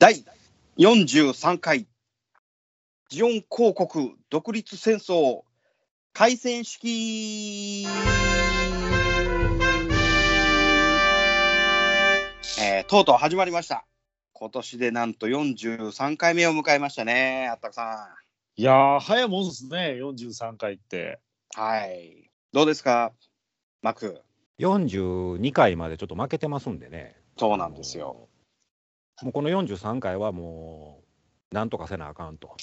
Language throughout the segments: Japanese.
第43回ジオン広告独立戦争開戦式えーとうとう始まりました。今年でなんと43回目を迎えましたね、あったくさいやー、早いもんですね、43回って。ん。はい。どうですか、マク？42回までちょっと負けてますんでね、そうなんですよ。もうこの43回はもう、なんとかせなあかんと。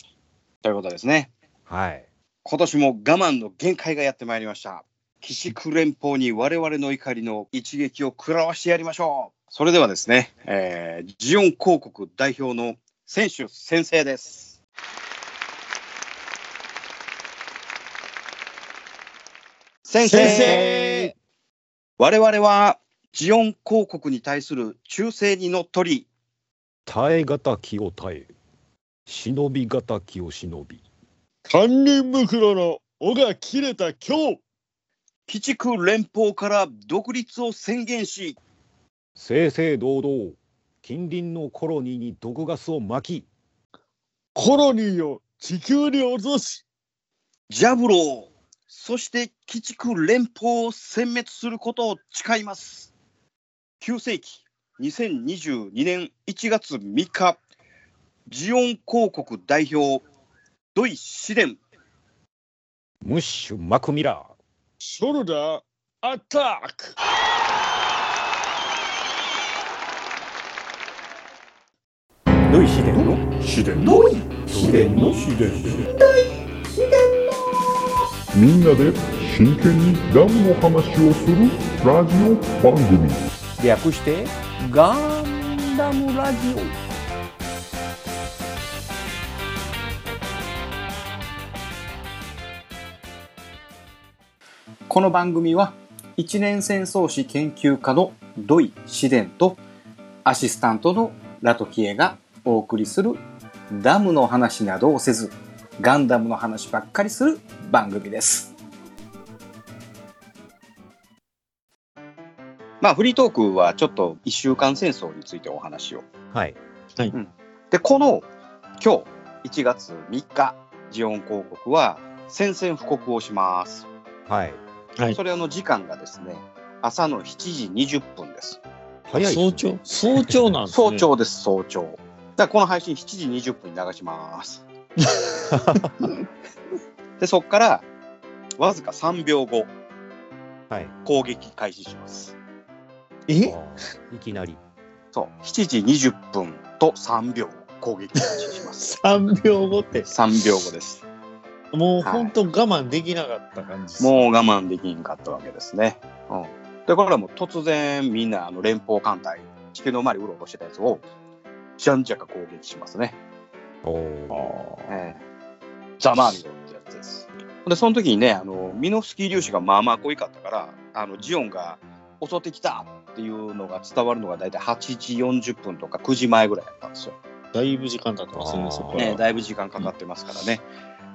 ということですね。はい。今年も我慢の限界がやってまいりました。鬼畜連邦に我々の怒りの一撃を食らわしてやりましょう。それではですね、えージオン広告代表の選手先生です。先生先生我々はジオン広告に対する忠誠にのっとり、耐え難きを耐え、忍び難きを忍び、堪忍袋の尾が切れた今日、鬼畜連邦から独立を宣言し、正々堂々、近隣のコロニーに毒ガスをまき、コロニーを地球に落とし、ジャブロー、そして鬼畜連邦を殲滅することを誓います。9世紀2022年1月3日、ジオン広告代表、ドイ・シデン、ムッシュ・マクミラー、ショルダー、アタック。ドイ・シデンの？シデン。のシデンの？シデン。みんなで真剣にダムの話をするラジオ番組。略して？ガンダムラジオ。この番組は一年戦争史研究家のドイ・シデンとアシスタントのラトキエがお送りするダムの話などをせずガンダムの話ばっかりする番組です。まあフリートークはちょっと一週間戦争についてお話を。はい。でこの今日1月3日ジオン広告は宣戦布告をします。はい。はいそれの時間がですね朝の7時20分です。早い早朝？早朝なんですね。早朝です、早朝。だからこの配信7時20分に流します。で、そこからわずか3秒後、はい。攻撃開始します。え？いきなり。そう、7時20分と3秒攻撃します。?3 秒後って、3秒後です。もう本当我慢できなかった感じです。もう我慢できんかったわけですね。うん、で、これはもう突然みんなあの連邦艦隊、地球の周りうろうろしてたやつを、じゃんじゃか攻撃しますね。おお。ええザ・マーミドってやつです。で、その時にね、あのミノフスキー粒子がまあまあ濃いかったから、あのジオンが襲ってきたっていうのが伝わるのが大体8時40分とか9時前ぐらいだったんですよ。だいぶ時間経ってますね、そ。ね、だいぶ時間かかってますからね。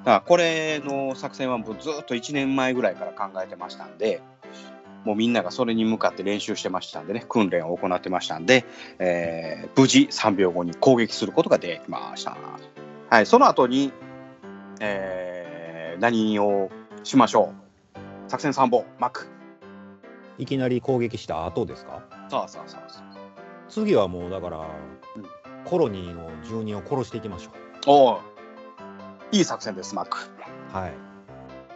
だからこれの作戦はもうずっと1年前ぐらいから考えてましたんで、もうみんながそれに向かって練習してましたんでね、訓練を行ってましたんで、えー無事3秒後に攻撃することができました。はい、その後に、えー何をしましょう？作戦参謀、マック。いきなり攻撃した後ですか？さあさあさあさ次はもうだから、んコロニーの住人を殺していきましょあ。おういい作戦です、マック。う。はい。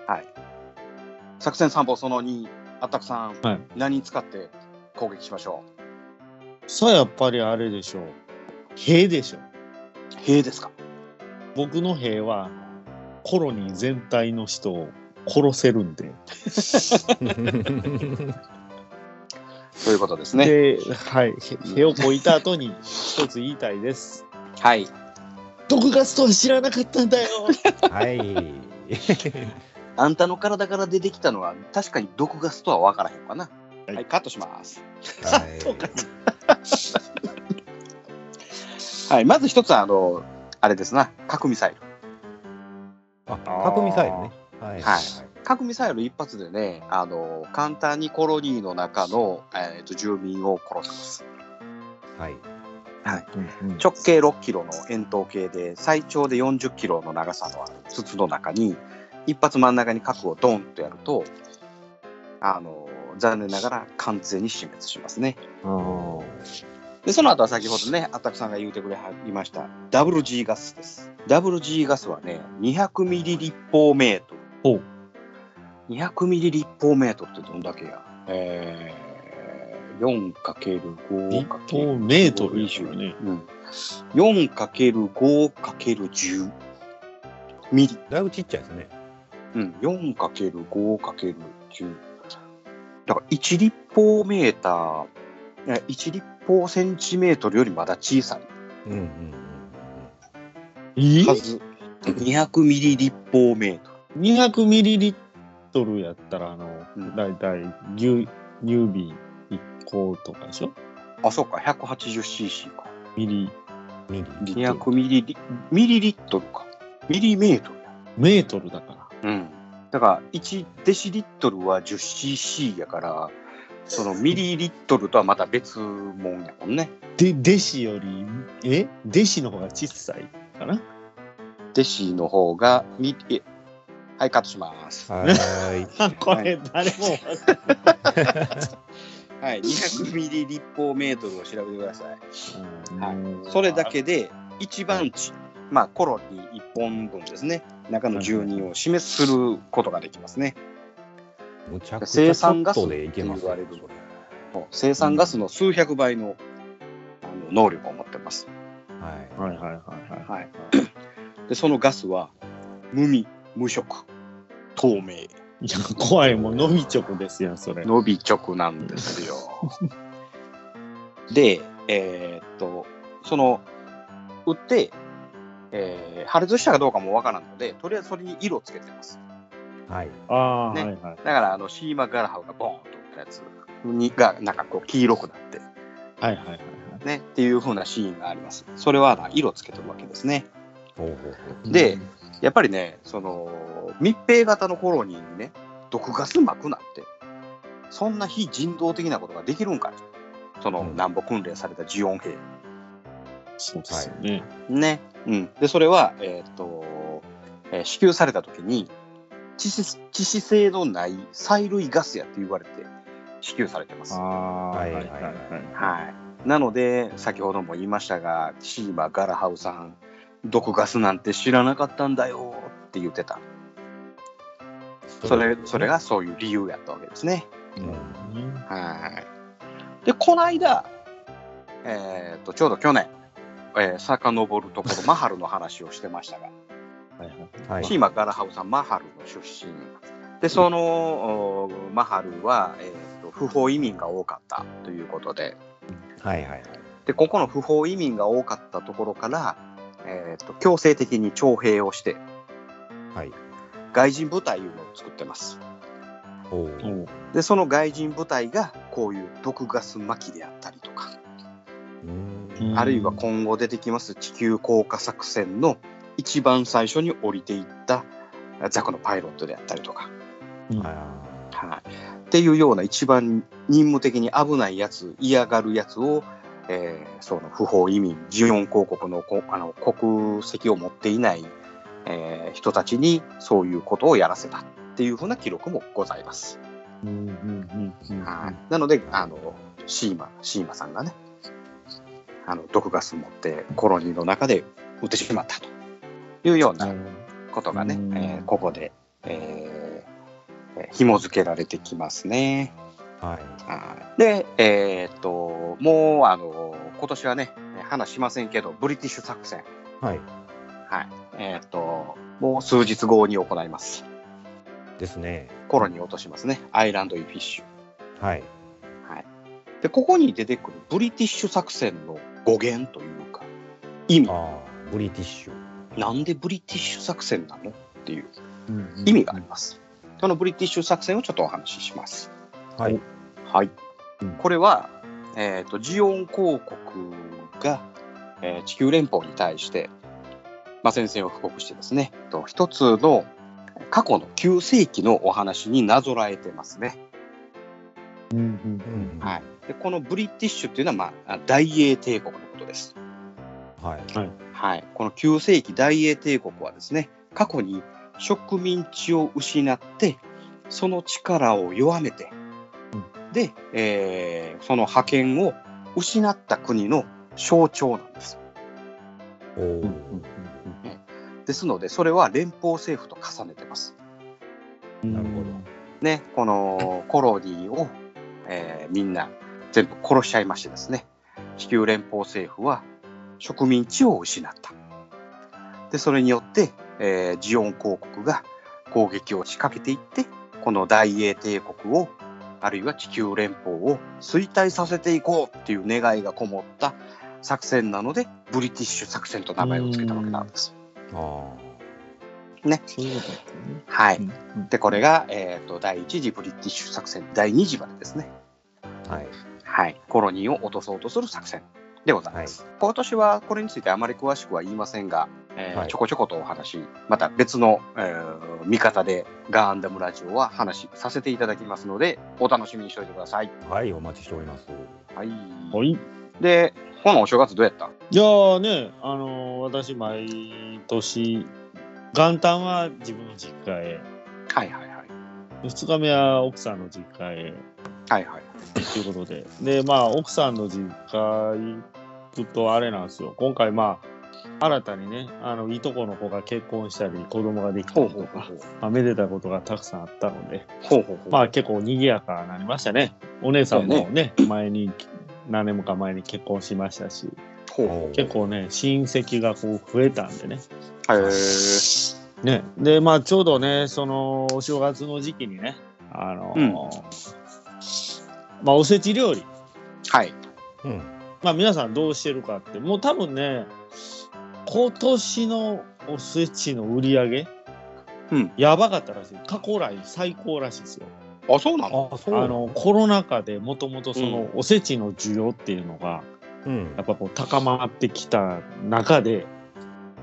はい。作戦参謀その2、アタックさん、はい何使って攻撃しましょさあ、やっぱりあれでしょう。兵でしょ。う兵ですか？僕の兵は、コロニー全体の人を殺せるんで。ということですね。で、はい。へ兵をこいた後に一つ言いたいです。はい。毒ガスとは知らなかったんだよ。はい。あんたの体から出てきたのは確かに毒ガスとは分からへんかな。はい、カットします。はいはい、まず一つは、あの、あれですな、核ミサイル。あ、核ミサイルね。はい。はい核ミサイル一発でね、あの、簡単にコロニーの中の、えー、と住民を殺せます。はい。うんうん直径6キロの円筒形で最長で40キロの長さのある筒の中に一発真ん中に核をドンとやるとあの残念ながら完全に死滅しますね。でその後は先ほどねあったくさんが言うてくれはりました WG ガスです。WG ガスはね200ミリ立方メートル。ほう200ミリ立方メートルってどんだけや？えー、4×5× 立方メートルですよね。うん、4×5×10 ミリ、だいぶちっちゃいですね。うん、4×5×10 だから1立方メーターいや1立方センチメートルよりまだ小さい。うんうんうんえ？はず200ミリ立方メート ?200 ミリリットルやったら、あの、うんだいたい牛乳瓶1個とかでしょ？ルあそうか 180cc かミリ、うん。ミリ。リットル200ミリリミリリットルかミリメートルやメートルだから。うん。だから、1デシリットルは 10cc やから、そのミリリットルとはまた別もんやもんね。で、弟子より、え？弟子の方が小さいかな？デシの方が、ミえはい、カットします。はーい。あ、これ誰もはい、200 ミリ立方メートルを調べてください。はい、それだ。けで、一番地、まあ、コロニー1本分ですね、中の住人を示することができますね。むちゃくち生ゃちょっと産ガスってでいけます言われる生産ガスの数百倍のあの能力を持ってます。はい。はいはいはいはい。はい、でそのガスは無味無色透明いや、怖い、もう、のびちょこですやん、それ。伸び直なんですよ。で、えーっとその売って、えー破裂したかどうかもわからんのでとりあえずそれに色をつけてます。はい。ああ、ねはいはい。だからあのシーマ・ガラハウがボーンと打ったやつにがなんかこう黄色くなって、はいはいはいはい。ね、っていう風なシーンがあります。それは色つけてるわけですね。でやっぱりね、その密閉型のコロニーにね、毒ガス巻くなんて、そんな非人道的なことができるんかいそのうん南北訓練されたジオン兵。そうですよね。ね。うん。で、それは、えーっと、えー支給された時に致死、致死性のない催涙ガスやって言われて支給されてます。ははいいはいいははいい。はい。なので、先ほども言いましたが、シーマ・ガラハウさん、毒ガスなんて知らなかったんだよって言ってた。それそれがそういう理由やったわけですね。うん。はい。で、この間、えー、とちょうど去年、えー、遡るところ、マハルの話をしてましたが、はいはいはい。シーマ・ガラハウさん、マハルの出身。で、その、おマハルは、えー、と不法移民が多かったということで、はいはいはい。で、ここの不法移民が多かったところから、えー、と強制的に徴兵をして、はい。外人部隊いうのを作ってます。で、その外人部隊が、こういう毒ガス巻きであったりとか、あるいは今後出てきます地球降下作戦の一番最初に降りていったザクのパイロットであったりとか、うん。ははい、っていうような一番任務的に危ないやつ嫌がるやつを、えーその不法移民ジオン公国のこあの国籍を持っていない、えー人たちにそういうことをやらせたっていうふうな記録もございます。うんうんうんうんはい、なのであのシーマシーマさんがねあの毒ガス持ってコロニーの中で撃ってしまったというようなことがね、うんえーここで、えーえー紐付けられてきますね。い。はい。はいで、えーっともうあの今年はね話しませんけどブリティッシュ作戦、はい。はいえーっともう数日後に行います。ですね。コロニーを落としますねアイランド・インフィッシュ。はい。でここに出てくるブリティッシュ作戦の語源というか意味ああ、ブリティッシュ。なんでブリティッシュ作戦なの？っていううん意味があります。そのブリティッシュ作戦をちょっとお話しします。はい。はいうん。これは、えっ、と、ジオン公国が、えー地球連邦に対して、まあ、宣戦を布告してですね、と一つの過去の9世紀のお話になぞらえてますね。うんうんうんはい。で、このブリティッシュっていうのは、まあ、大英帝国のことです。はい。はい、この9世紀大英帝国はですね過去に植民地を失ってその力を弱めて、で、えーその覇権を失った国の象徴なんです。ですのでそれは連邦政府と重ねてます。なるほど。ね、このコロニーを、えーみんな全部殺しちゃいましてですね地球連邦政府は植民地を失った。でそれによって、えージオン公国が攻撃を仕掛けていってこの大英帝国をあるいは地球連邦を衰退させていこうっていう願いがこもった作戦なのでブリティッシュ作戦と名前を付けたわけなんです。ね。はい、うんでこれが、えー、と第一次ブリティッシュ作戦第二次までですね。あ。はい。はい、コロニーを落とそうとする作戦でございます。今年はこれについてあまり詳しくは言いませんが、えーはいちょこちょことお話、また別の、えー見方でガンダムラジオは話させていただきますので、お楽しみにしておいてください。はい、お待ちしております。はい。はい。で、このお正月どうやった？いやーね、あのー私、毎年、元旦は自分の実家へ、はいはいはい。2日目は奥さんの実家へ、はいはい。ということで、で、まあ、奥さんの実家行くと、あれなんですよ、今回、まあ、新たにね、あのいとこの子が結婚したり、子供ができたりとか。まあ、めでたことがたくさんあったので、ほうほうほう。まあ、結構賑やかになりましたね。お姉さんもね、前に、何年もか前に結婚しましたし、ほうほ結構ね、親戚がこう増えたんでね。う。へーね、で、まあ、ちょうどね、その、お正月の時期にね、あのーうんまあ、おせち料理。はい。うん。まあ、皆さんどうしてるかって、もう多分ね、今年のおせちの売り上げ、うんやばかったらしい。過去来最高らしいですよ。あ、そうなの？あ、そう。あ、の、コロナ禍でもともとその、おせちの需要っていうのが、うんや。っぱこう高まってきた中で、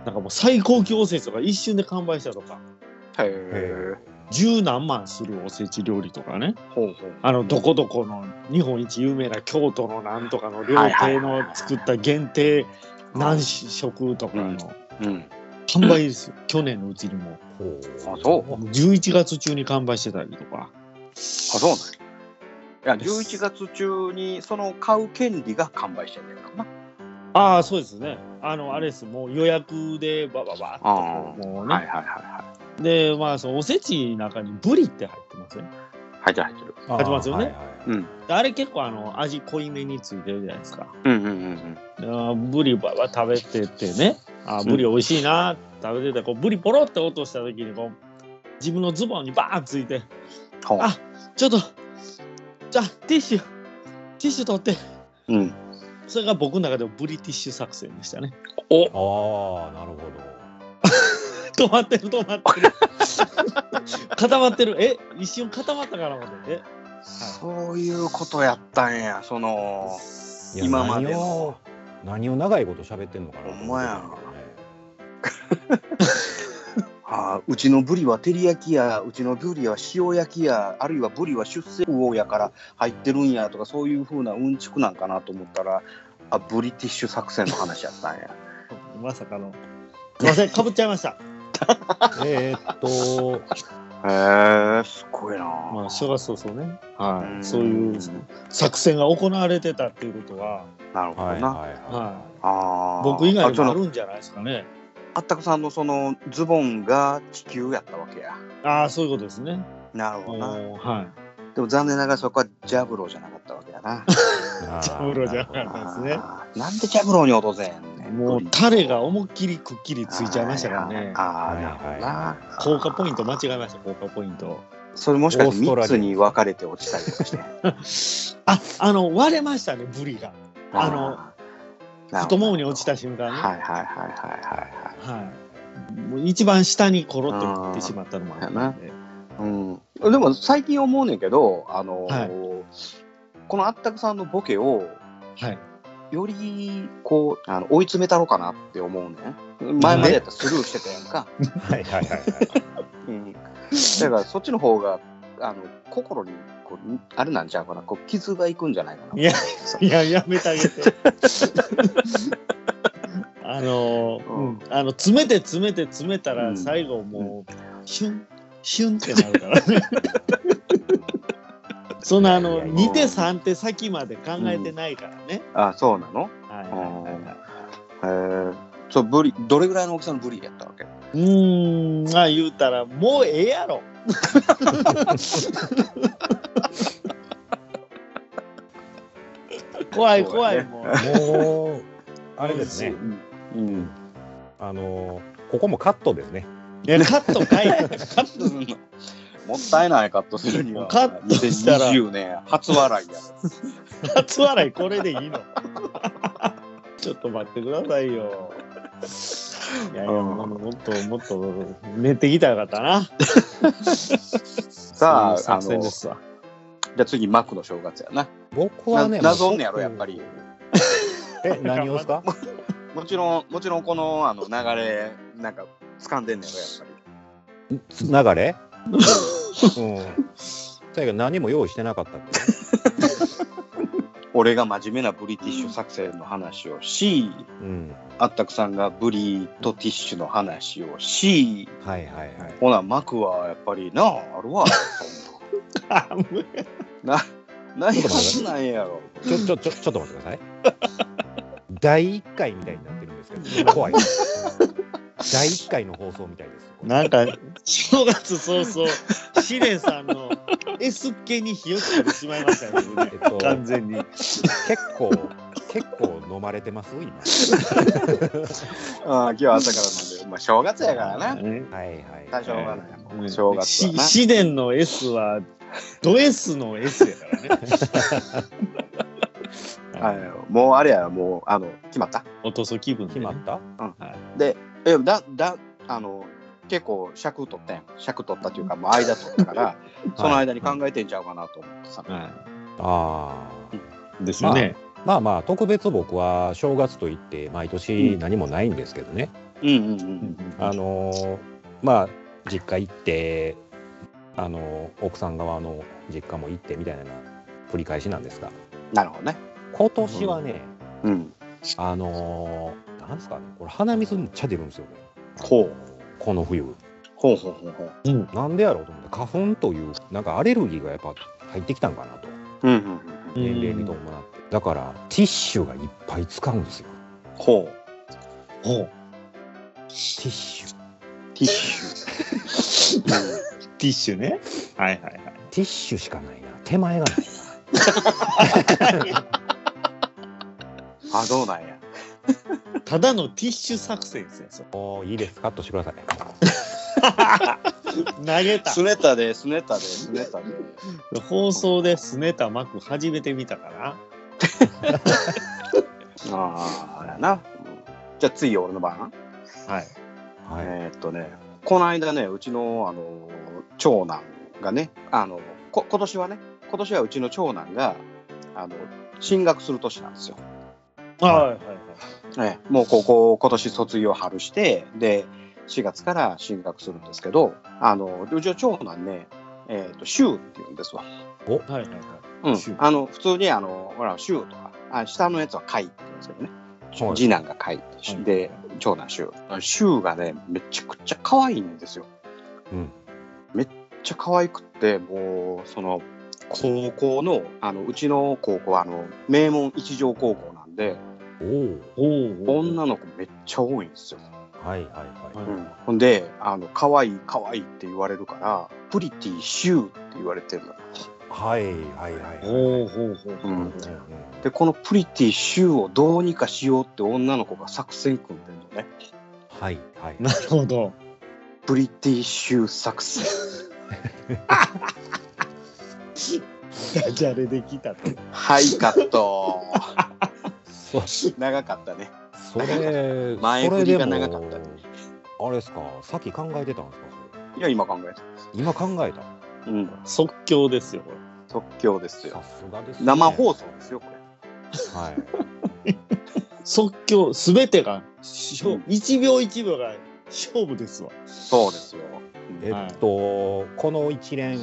なんかもう最高級おせちとか一瞬で完売したとか、へえ。十何万するおせち料理とかね。あのどこどこの日本一有名な京都のなんとかの料亭の作った限定何食とかのうん。販売ですよ、去年のうちにも。あそうもう11月中に完売してたりとか。あ、そうなんや。いや、11月中にその買う権利が完売してんねんからな。ああ、そうですね。あの、あれです、もう予約でバババッともうね。はいはいはいはい。で、まあ、そのおせちの中にブリって入ってますよね。入ってる入ってる。あ入ってますよねはいはいうん。であれ結構あの味濃いめについてるじゃないですか。うんうんうんあーブリばば食べててね、あーブリ美味しいな、食べてて、こうブリポロって落とした時にこう、自分のズボンにバーンついて、ほうあちょっと、じゃあティッシュ、ティッシュ取って、うん。それが僕の中でもブリティッシュ作戦でしたね。おああ、なるほど。止まってる、止まってる。固まってる。え、一瞬固まったかな思って。え、そういうことやったんや、その、今まで何のを。何を長いこと喋ってんのかなほんまや あーうちのブリは照り焼きや、うちのブリは塩焼きや、あるいはブリは出世魚やから入ってるんやとか、そういうふうなうんちくなんかなと思ったら、あブリティッシュ作戦の話やったんや。まさかの。すいません、かぶっちゃいました。えーっと、へえ、すごいな。まあ、正月早々ね。はうんい。そういう作戦が行われてたっていうことは、なるほどな。はいはい。僕以外にもあるんじゃないですかね。あったくさんのそのズボンが地球やったわけや。ああ、そういうことですね。なるほどな。はい。でも残念ながらそこはジャブローじゃなかったわけやな。い。ジャブロじゃなかったですね。なんでジャブローに落とせん。もうタレが思いっきりくっきりついちゃいましたからね。ああ、なるほどな。効果ポイント間違えました、効果ポイント。それもしかして3オーストラリアつに分かれて落ちたりとかして？あ、あの、割れましたね、ブリが。あのの太ももに落ちた瞬間ね。はいはいはいはいはいはい。もう一番下にコロッといってしまったのもあったんで。はい。うん、でも最近思うねんけど、あのーはいこのあったくさんのボケをはい。よりこうあの追い詰めたろかなって思うねん。前までやったらスルーしてたやんか。はいはいはいはい。うん、だからそっちの方があの心にこうあれなんちゃうかな、こう傷がいくんじゃないかな。いやいや、やめてあげて。あのー、ううんん、あの、詰めて詰めて詰めたら、うん最後もう、シュン、シュンってなるからね。そんな、あの、いやいや2手3手先まで考えてないからね。あ、そうなの？はいはいはいはい。へえ。そう、ブリ、どれぐらいの大きさのブリやったわけ？うーん、まあ言うたら、もうええやろ。怖い怖い、もう。もう、あれですね。うん。あの、ここもカットですね。いや、カットかい。カットするの。もったいないカットするには。カットしたら2020年初笑いやろ。初笑いこれでいいの？ちょっと待ってくださいよ。いやいや、うんももっともっと練ってきたかったな。さあ、あの、ですわ。ゃあ次、マックの正月やな。僕はね、な謎んねやろやっぱり。え、何をですか？もちろん、もちろんこのあの流れ、なんか掴んでんねやろ、やっぱり。流れ？うん。だけど何も用意してなかったんで。俺が真面目なブリティッシュ作戦の話をし、うん。あったくさんがブリとティッシュの話をし、はいはいはい。ほな、マクはやっぱりなあ、あるわ。な、な、ないはずないやろ。ちょ、ちょ、ちょ、ちょっと待ってください。第1回みたいになってるんですけど、怖い。第1回の放送みたいです。なんか、正月早々、シレンさんの S っ気に火をつけてしまいましたよね。えっと、完全に。結構、結構飲まれてます今。ああ、今日は朝からなんで、まあ正月やからな。ねはいはい。大丈夫がない正月。試練の S は、ド S の S やからね。はい、もうあれや、もう、あの、決まった？落とす気分決まった？で、え、だ、だ、あの、結構尺取ったやん。尺取ったというか、もう間取ったから、その間に考えてんちゃうかなと思ってさ。はあい。ですよね。あ。まあまあ、特別僕は正月といって毎年何もないんですけどね。うんうんうん。あのーまあ、実家行って、あのー奥さん側の実家も行ってみたいな繰り返しなんですが、なるほどね。今年はね、うん。あのーなんですかね、これ鼻水めっちゃ出るんですよね。ほう。この冬。ほうほうほうほう。なんでやろうと思って、花粉という、なんかアレルギーがやっぱ入ってきたんかなと。うんうんうん。年齢に伴って。だから、ティッシュがいっぱい使うんですよ。ほう。ほう。ティッシュ。ティッシュ。ティッシュね。はいはいはい。ティッシュしかないな。手前がない あ、どうなんや。ただのティッシュ作戦ですよ。それな。もういいです。カットしてください。投げたす。ねたで、すねたで、すねたで。放送でスネタ幕初めて見たから。ああ、やな。うんじゃあ次、俺の番？はい。はい。えーっとね、この間ね、うちの、あの、長男がね、あの、こ今年はね、今年はうちの長男が、あの、進学する年なんですよ。はいはいはい。ええもう高校、今年卒業春して、で、4月から進学するんですけど、あの、うちの長男ね、えーっと、週って言うんですわ。はいはいはい。うん週。あの、普通に、あの、ほら、週とか、あ下のやつは貝って言うんですけどね。はい次男が貝。はいで、長男週。週がね、めちゃくちゃ可愛いんですよ。うん。めっちゃ可愛くって、もう、その、高校の、あの、うちの高校は、あの、名門一条高校なんで、おお。おお。女の子めっちゃ多いんですよ。はいはいはい。うん、ほんで、あの、可愛い可愛いって言われるから、プリティシューって言われてるの。はいはいはい。ほうほうほうほう。うんで、このプリティシューをどうにかしようって女の子が作戦組んでるのね。はいはい。なるほど。プリティシュー作戦。ダジャレできたと。はい、カット。そ長かったね。それ、前振りが長かったねあれですか、さっき考えてたんですかいや、今考えた。今考えた。うん。即興ですよ、これ。即興ですよさ。すがです、ね。生放送ですよ、これ。はい。即興、すべてが、しょうん一秒一秒が勝負ですわ。そうですよ。えっと、この一連、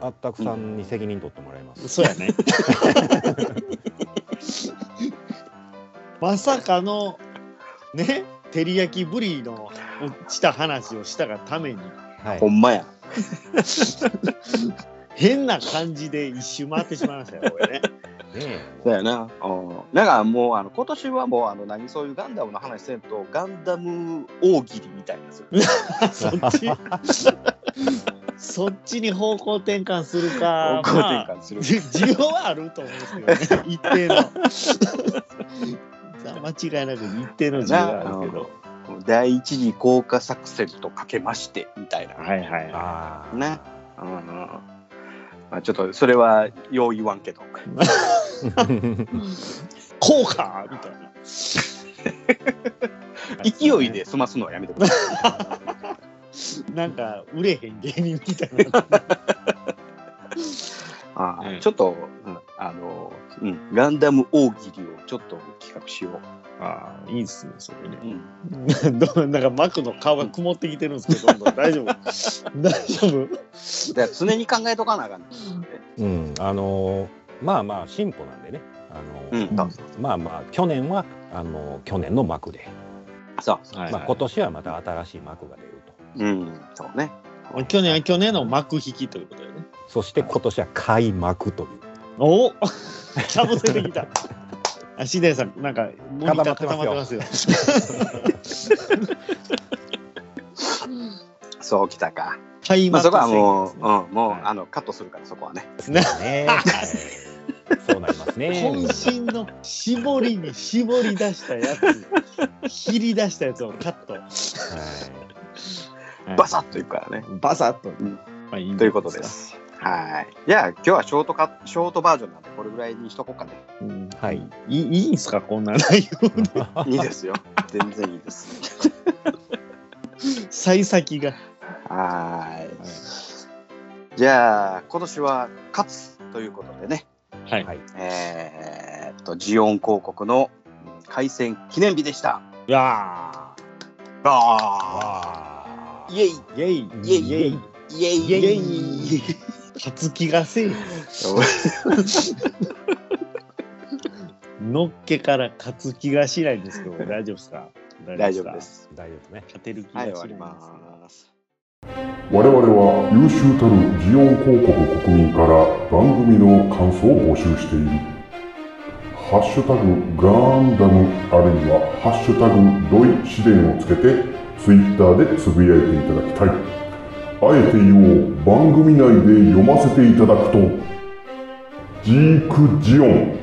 あったくさんに責任取ってもらいます。そうやね。まさかの、ね、照り焼きブリのした話をしたがために、はいほ。んまや。変な感じで一周回ってしまいましたよ、これね。ねそうやな。うん。なんかもう、あの、今年はもう、あの、何、そういうガンダムの話せんと、ガンダム大喜利みたいな。そっち、そっちに方向転換するか。方向転換するまあじ需要はあると思うんですけどね、一定の。間違いなく一定の需要はあるけど。第一次降下作戦とかけまして、みたいな。はいはいはああ。ね。うんうん。まあ、ちょっと、それは、よう言わんけど。い。こうかみたいな。勢いで済ますのはやめてください。なんか売れへん芸人みたいな。ああうんちょっと、うんあの、うん、ガンダム大喜利をちょっと企画しよああ、いいですね、それう。ね。うん、どなんかマクの顔が曇ってきてるんですけど、どんどん大丈夫大丈夫だから常に考えとかなあかんねうん。あのーまあまあ進歩なんでね。あのーうん、まあまあ去年はあのー去年の幕で、そうそう。はいまあ今年はまた新しい幕が出ると。うん、そうね。去年は去年の幕引きということでね。そして今年は開幕という。おおかぶせてきた。あ、シデンさん、なんか、固まってますよ。そうきたか。開幕まあそこはもう、戦うん、もう、はいあの、カットするから、そこはね。ねそうなりますね。渾身の絞りに絞り出したやつ、切り出したやつをカット。はいバサッといくからね。バサッと。んまあいいんということで。す。はい。じゃあ、今日はショートカショートバージョンなんで、これぐらいにしとこうかね。うんはいいいいいんすか、こんな内容で。いいですよ。全然いいです。幸先が。はーい。じゃあ、今年は勝つということでね。はい。はいえーっと、ジオン広告のうん開戦記念日でした。いやああイェイーイェイイェイイェイイェイイェイ勝つ気がせえ。のっけから勝つ気がしないんですけど、大丈夫ですか？大丈夫で。す。大丈夫ね。勝てる気がはい、しないます。我々は優秀たるジオン広告国民から番組の感想を募集している。ハッシュタグガンダムあるいはハッシュタグドイ試練をつけてツイッターでつぶやいていただきたい。あえて言おう。番組内で読ませていただくと。ジークジオン。